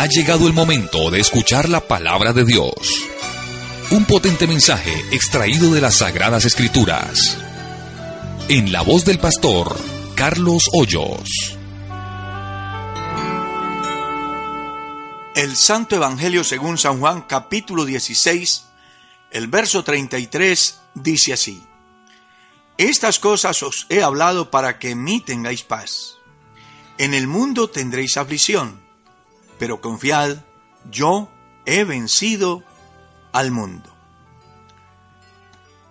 Ha llegado el momento de escuchar la palabra de Dios. Un potente mensaje extraído de las Sagradas Escrituras. En la voz del pastor Carlos Hoyos. El Santo Evangelio según San Juan capítulo 16, el verso 33 dice así. Estas cosas os he hablado para que en mí tengáis paz. En el mundo tendréis aflicción pero confiad, yo he vencido al mundo.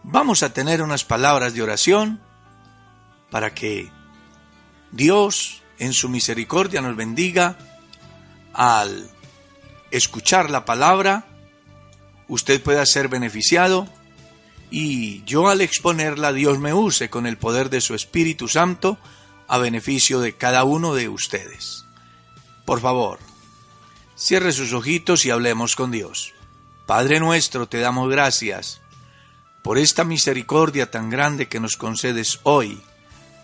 Vamos a tener unas palabras de oración para que Dios en su misericordia nos bendiga al escuchar la palabra, usted pueda ser beneficiado y yo al exponerla Dios me use con el poder de su Espíritu Santo a beneficio de cada uno de ustedes. Por favor, Cierre sus ojitos y hablemos con Dios. Padre nuestro, te damos gracias por esta misericordia tan grande que nos concedes hoy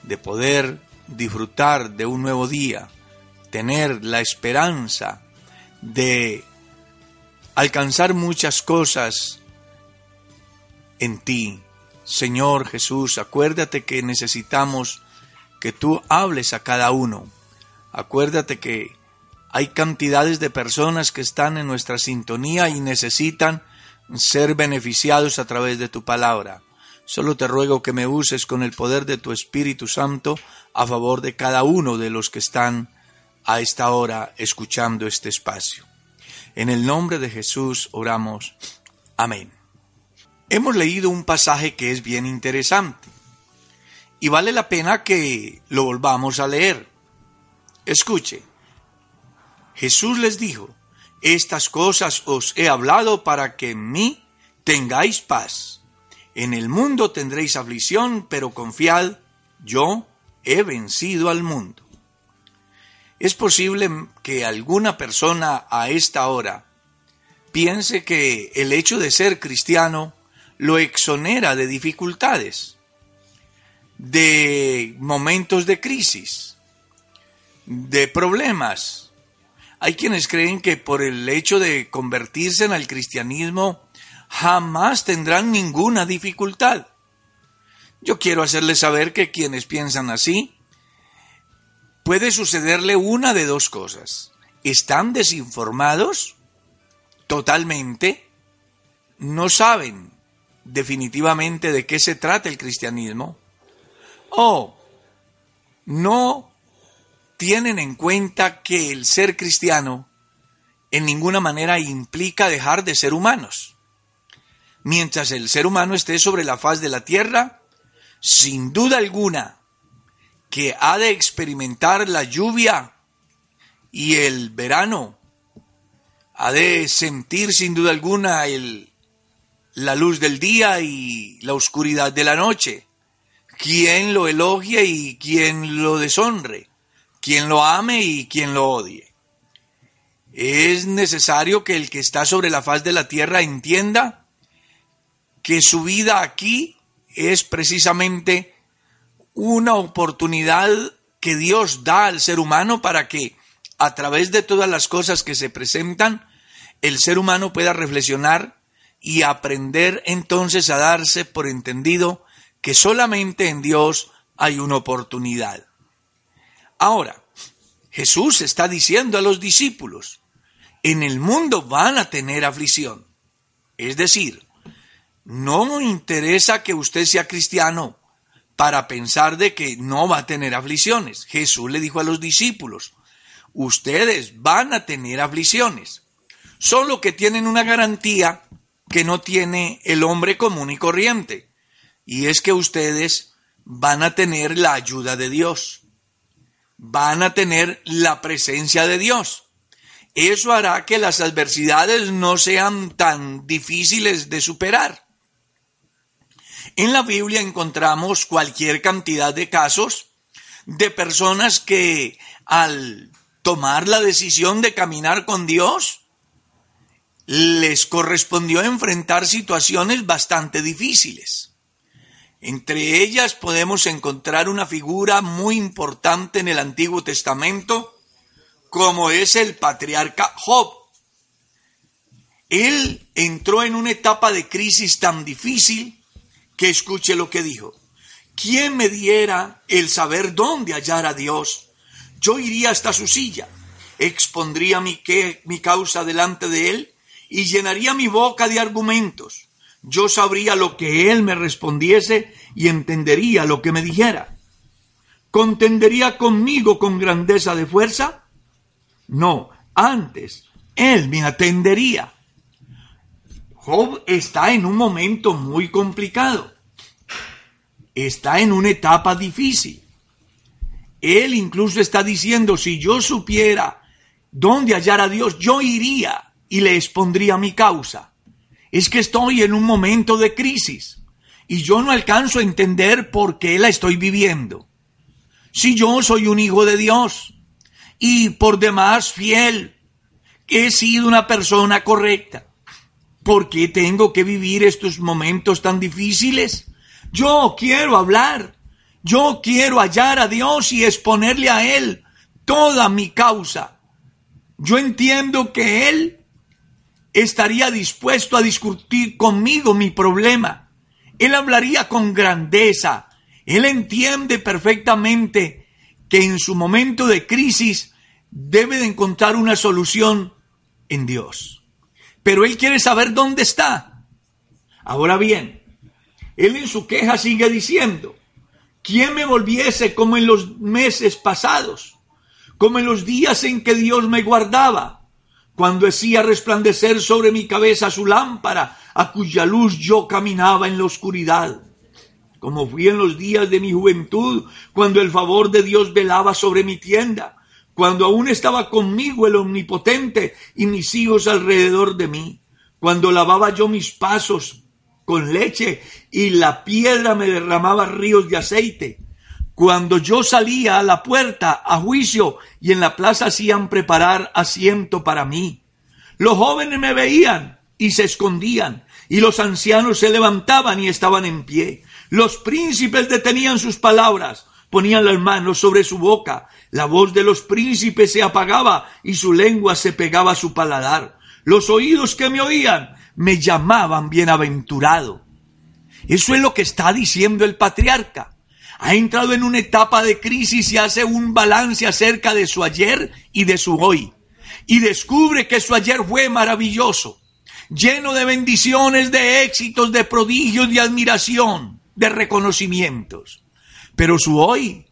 de poder disfrutar de un nuevo día, tener la esperanza de alcanzar muchas cosas en ti. Señor Jesús, acuérdate que necesitamos que tú hables a cada uno. Acuérdate que hay cantidades de personas que están en nuestra sintonía y necesitan ser beneficiados a través de tu palabra. Solo te ruego que me uses con el poder de tu Espíritu Santo a favor de cada uno de los que están a esta hora escuchando este espacio. En el nombre de Jesús oramos. Amén. Hemos leído un pasaje que es bien interesante y vale la pena que lo volvamos a leer. Escuche. Jesús les dijo, estas cosas os he hablado para que en mí tengáis paz. En el mundo tendréis aflicción, pero confiad, yo he vencido al mundo. Es posible que alguna persona a esta hora piense que el hecho de ser cristiano lo exonera de dificultades, de momentos de crisis, de problemas, hay quienes creen que por el hecho de convertirse en el cristianismo jamás tendrán ninguna dificultad. Yo quiero hacerles saber que quienes piensan así, puede sucederle una de dos cosas. Están desinformados totalmente, no saben definitivamente de qué se trata el cristianismo, o no tienen en cuenta que el ser cristiano en ninguna manera implica dejar de ser humanos. Mientras el ser humano esté sobre la faz de la tierra, sin duda alguna, que ha de experimentar la lluvia y el verano, ha de sentir sin duda alguna el, la luz del día y la oscuridad de la noche, quien lo elogie y quien lo deshonre quien lo ame y quien lo odie. Es necesario que el que está sobre la faz de la tierra entienda que su vida aquí es precisamente una oportunidad que Dios da al ser humano para que a través de todas las cosas que se presentan, el ser humano pueda reflexionar y aprender entonces a darse por entendido que solamente en Dios hay una oportunidad. Ahora, Jesús está diciendo a los discípulos, en el mundo van a tener aflicción. Es decir, no interesa que usted sea cristiano para pensar de que no va a tener aflicciones. Jesús le dijo a los discípulos, ustedes van a tener aflicciones, solo que tienen una garantía que no tiene el hombre común y corriente, y es que ustedes van a tener la ayuda de Dios. Van a tener la presencia de Dios. Eso hará que las adversidades no sean tan difíciles de superar. En la Biblia encontramos cualquier cantidad de casos de personas que al tomar la decisión de caminar con Dios, les correspondió enfrentar situaciones bastante difíciles. Entre ellas podemos encontrar una figura muy importante en el Antiguo Testamento, como es el patriarca Job. Él entró en una etapa de crisis tan difícil que escuche lo que dijo. ¿Quién me diera el saber dónde hallar a Dios? Yo iría hasta su silla, expondría mi, que, mi causa delante de él y llenaría mi boca de argumentos. Yo sabría lo que él me respondiese y entendería lo que me dijera. ¿Contendería conmigo con grandeza de fuerza? No, antes, él me atendería. Job está en un momento muy complicado. Está en una etapa difícil. Él incluso está diciendo, si yo supiera dónde hallar a Dios, yo iría y le expondría mi causa. Es que estoy en un momento de crisis y yo no alcanzo a entender por qué la estoy viviendo. Si yo soy un hijo de Dios y por demás fiel, que he sido una persona correcta, ¿por qué tengo que vivir estos momentos tan difíciles? Yo quiero hablar, yo quiero hallar a Dios y exponerle a Él toda mi causa. Yo entiendo que Él estaría dispuesto a discutir conmigo mi problema. Él hablaría con grandeza. Él entiende perfectamente que en su momento de crisis debe de encontrar una solución en Dios. Pero él quiere saber dónde está. Ahora bien, él en su queja sigue diciendo, ¿quién me volviese como en los meses pasados? Como en los días en que Dios me guardaba cuando hacía resplandecer sobre mi cabeza su lámpara, a cuya luz yo caminaba en la oscuridad. Como fui en los días de mi juventud, cuando el favor de Dios velaba sobre mi tienda, cuando aún estaba conmigo el Omnipotente y mis hijos alrededor de mí, cuando lavaba yo mis pasos con leche y la piedra me derramaba ríos de aceite, cuando yo salía a la puerta a juicio y en la plaza hacían preparar asiento para mí. Los jóvenes me veían y se escondían, y los ancianos se levantaban y estaban en pie. Los príncipes detenían sus palabras, ponían las manos sobre su boca. La voz de los príncipes se apagaba y su lengua se pegaba a su paladar. Los oídos que me oían me llamaban bienaventurado. Eso es lo que está diciendo el patriarca ha entrado en una etapa de crisis y hace un balance acerca de su ayer y de su hoy. Y descubre que su ayer fue maravilloso, lleno de bendiciones, de éxitos, de prodigios, de admiración, de reconocimientos. Pero su hoy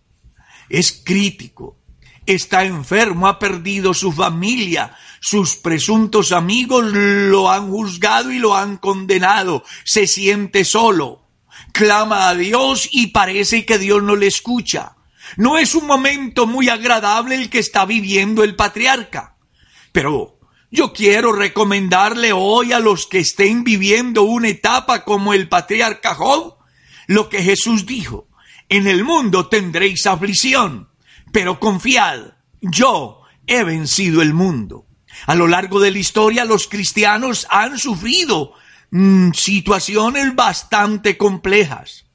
es crítico, está enfermo, ha perdido su familia, sus presuntos amigos lo han juzgado y lo han condenado, se siente solo, clama a Dios y parece que Dios no le escucha. No es un momento muy agradable el que está viviendo el patriarca. Pero yo quiero recomendarle hoy a los que estén viviendo una etapa como el patriarca Job, lo que Jesús dijo. En el mundo tendréis aflicción, pero confiad, yo he vencido el mundo. A lo largo de la historia los cristianos han sufrido Mm, situaciones bastante complejas.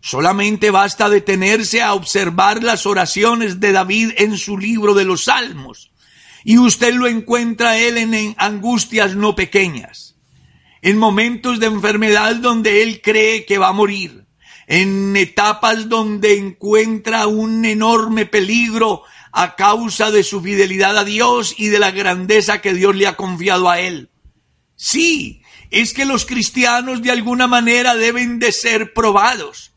Solamente basta detenerse a observar las oraciones de David en su libro de los Salmos y usted lo encuentra él en angustias no pequeñas, en momentos de enfermedad donde él cree que va a morir, en etapas donde encuentra un enorme peligro a causa de su fidelidad a Dios y de la grandeza que Dios le ha confiado a él. Sí, es que los cristianos de alguna manera deben de ser probados.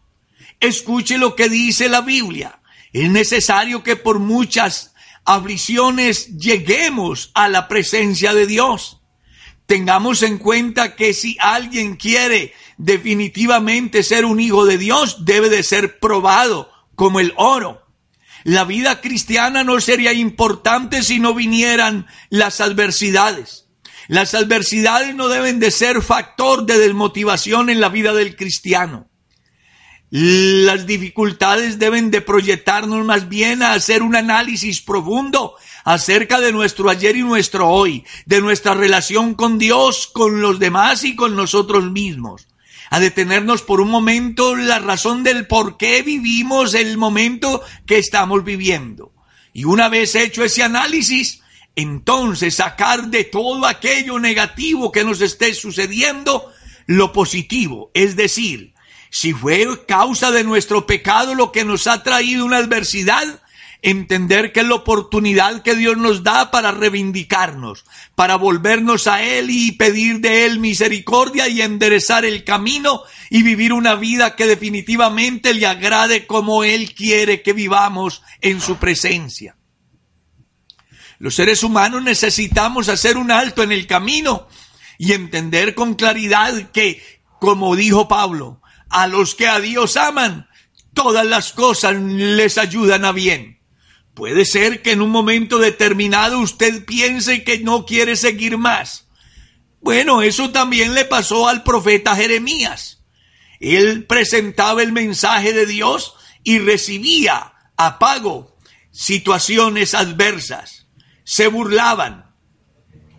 Escuche lo que dice la Biblia. Es necesario que por muchas aflicciones lleguemos a la presencia de Dios. Tengamos en cuenta que si alguien quiere definitivamente ser un hijo de Dios, debe de ser probado como el oro. La vida cristiana no sería importante si no vinieran las adversidades. Las adversidades no deben de ser factor de desmotivación en la vida del cristiano. Las dificultades deben de proyectarnos más bien a hacer un análisis profundo acerca de nuestro ayer y nuestro hoy, de nuestra relación con Dios, con los demás y con nosotros mismos. A detenernos por un momento la razón del por qué vivimos el momento que estamos viviendo. Y una vez hecho ese análisis, entonces sacar de todo aquello negativo que nos esté sucediendo lo positivo, es decir, si fue causa de nuestro pecado lo que nos ha traído una adversidad, entender que es la oportunidad que Dios nos da para reivindicarnos, para volvernos a Él y pedir de Él misericordia y enderezar el camino y vivir una vida que definitivamente le agrade como Él quiere que vivamos en su presencia. Los seres humanos necesitamos hacer un alto en el camino y entender con claridad que, como dijo Pablo, a los que a Dios aman, todas las cosas les ayudan a bien. Puede ser que en un momento determinado usted piense que no quiere seguir más. Bueno, eso también le pasó al profeta Jeremías. Él presentaba el mensaje de Dios y recibía a pago situaciones adversas. Se burlaban,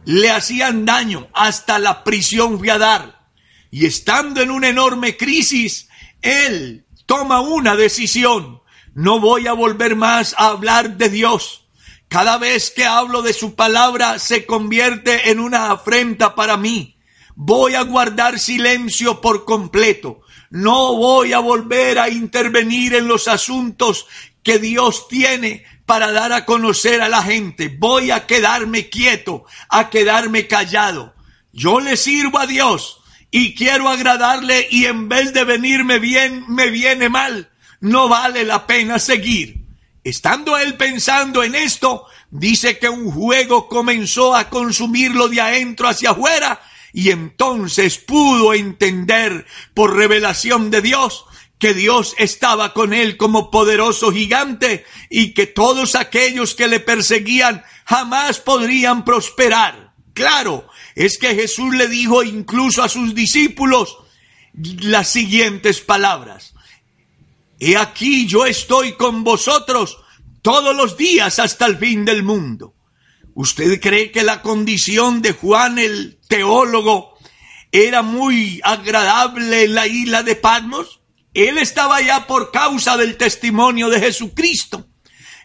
le hacían daño, hasta la prisión fue a dar. Y estando en una enorme crisis, él toma una decisión. No voy a volver más a hablar de Dios. Cada vez que hablo de su palabra se convierte en una afrenta para mí. Voy a guardar silencio por completo. No voy a volver a intervenir en los asuntos que Dios tiene para dar a conocer a la gente. Voy a quedarme quieto, a quedarme callado. Yo le sirvo a Dios y quiero agradarle y en vez de venirme bien, me viene mal. No vale la pena seguir. Estando él pensando en esto, dice que un juego comenzó a consumirlo de adentro hacia afuera y entonces pudo entender por revelación de Dios que Dios estaba con él como poderoso gigante y que todos aquellos que le perseguían jamás podrían prosperar. Claro, es que Jesús le dijo incluso a sus discípulos las siguientes palabras. He aquí yo estoy con vosotros todos los días hasta el fin del mundo. ¿Usted cree que la condición de Juan el teólogo era muy agradable en la isla de Patmos? Él estaba allá por causa del testimonio de Jesucristo.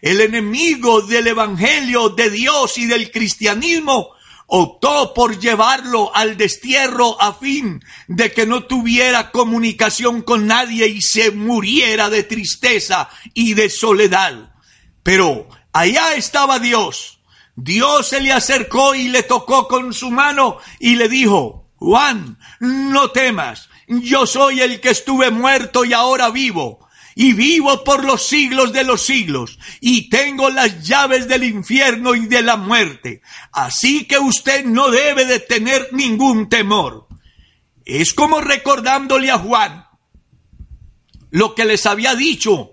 El enemigo del Evangelio de Dios y del cristianismo optó por llevarlo al destierro a fin de que no tuviera comunicación con nadie y se muriera de tristeza y de soledad. Pero allá estaba Dios. Dios se le acercó y le tocó con su mano y le dijo, Juan, no temas, yo soy el que estuve muerto y ahora vivo y vivo por los siglos de los siglos, y tengo las llaves del infierno y de la muerte. Así que usted no debe de tener ningún temor. Es como recordándole a Juan lo que les había dicho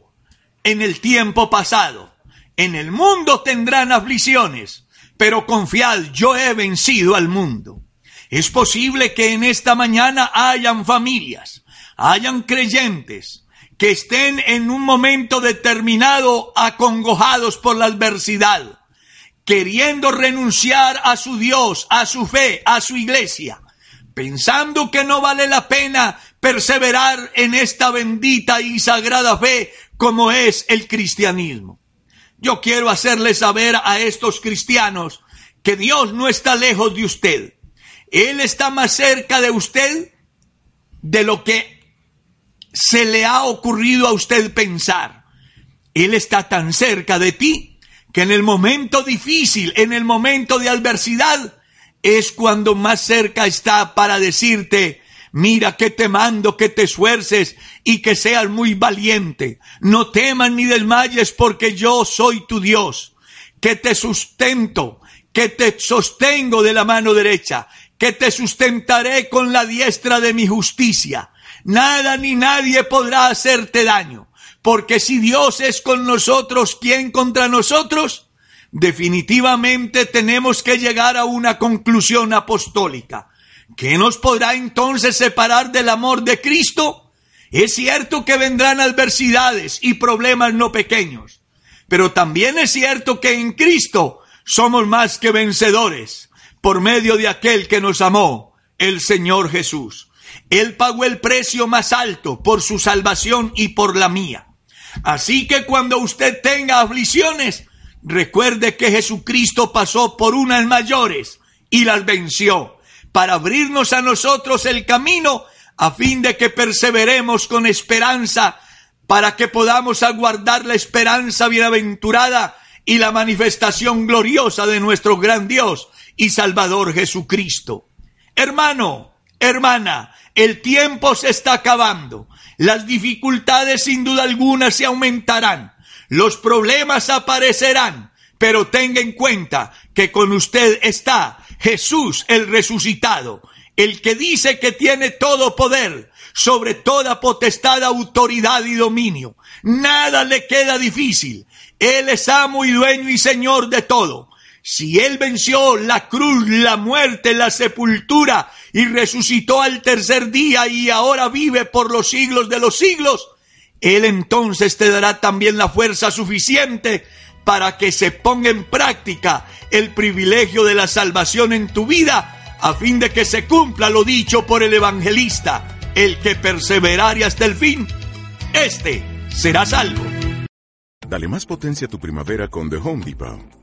en el tiempo pasado. En el mundo tendrán aflicciones, pero confiad, yo he vencido al mundo. Es posible que en esta mañana hayan familias, hayan creyentes, que estén en un momento determinado acongojados por la adversidad, queriendo renunciar a su Dios, a su fe, a su iglesia, pensando que no vale la pena perseverar en esta bendita y sagrada fe como es el cristianismo. Yo quiero hacerle saber a estos cristianos que Dios no está lejos de usted. Él está más cerca de usted de lo que se le ha ocurrido a usted pensar? Él está tan cerca de ti que en el momento difícil, en el momento de adversidad, es cuando más cerca está para decirte, mira que te mando que te esfuerces y que seas muy valiente. No temas ni desmayes porque yo soy tu Dios, que te sustento, que te sostengo de la mano derecha, que te sustentaré con la diestra de mi justicia. Nada ni nadie podrá hacerte daño, Porque si Dios es con nosotros, ¿quién contra nosotros? Definitivamente tenemos que llegar a una conclusión apostólica. ¿Qué nos podrá entonces separar del amor de Cristo? Es cierto que vendrán adversidades y problemas no pequeños, pero también es cierto que en Cristo somos más que vencedores por medio de aquel que nos amó, el Señor Jesús. Él pagó el precio más alto por su salvación y por la mía. Así que cuando usted tenga aflicciones, recuerde que Jesucristo pasó por unas mayores y las venció para abrirnos a nosotros el camino a fin de que perseveremos con esperanza para que podamos aguardar la esperanza bienaventurada y la manifestación gloriosa de nuestro gran Dios y Salvador Jesucristo. Hermano, hermana, el tiempo se está acabando. Las dificultades sin duda alguna se aumentarán. Los problemas aparecerán. Pero tenga en cuenta que con usted está Jesús el resucitado, el que dice que tiene todo poder sobre toda potestad, autoridad y dominio. Nada le queda difícil. Él es amo y dueño y señor de todo. Si Él venció la cruz, la muerte, la sepultura y resucitó al tercer día y ahora vive por los siglos de los siglos, Él entonces te dará también la fuerza suficiente para que se ponga en práctica el privilegio de la salvación en tu vida, a fin de que se cumpla lo dicho por el evangelista, el que perseverare hasta el fin, este será salvo. Dale más potencia a tu primavera con The Home Depot.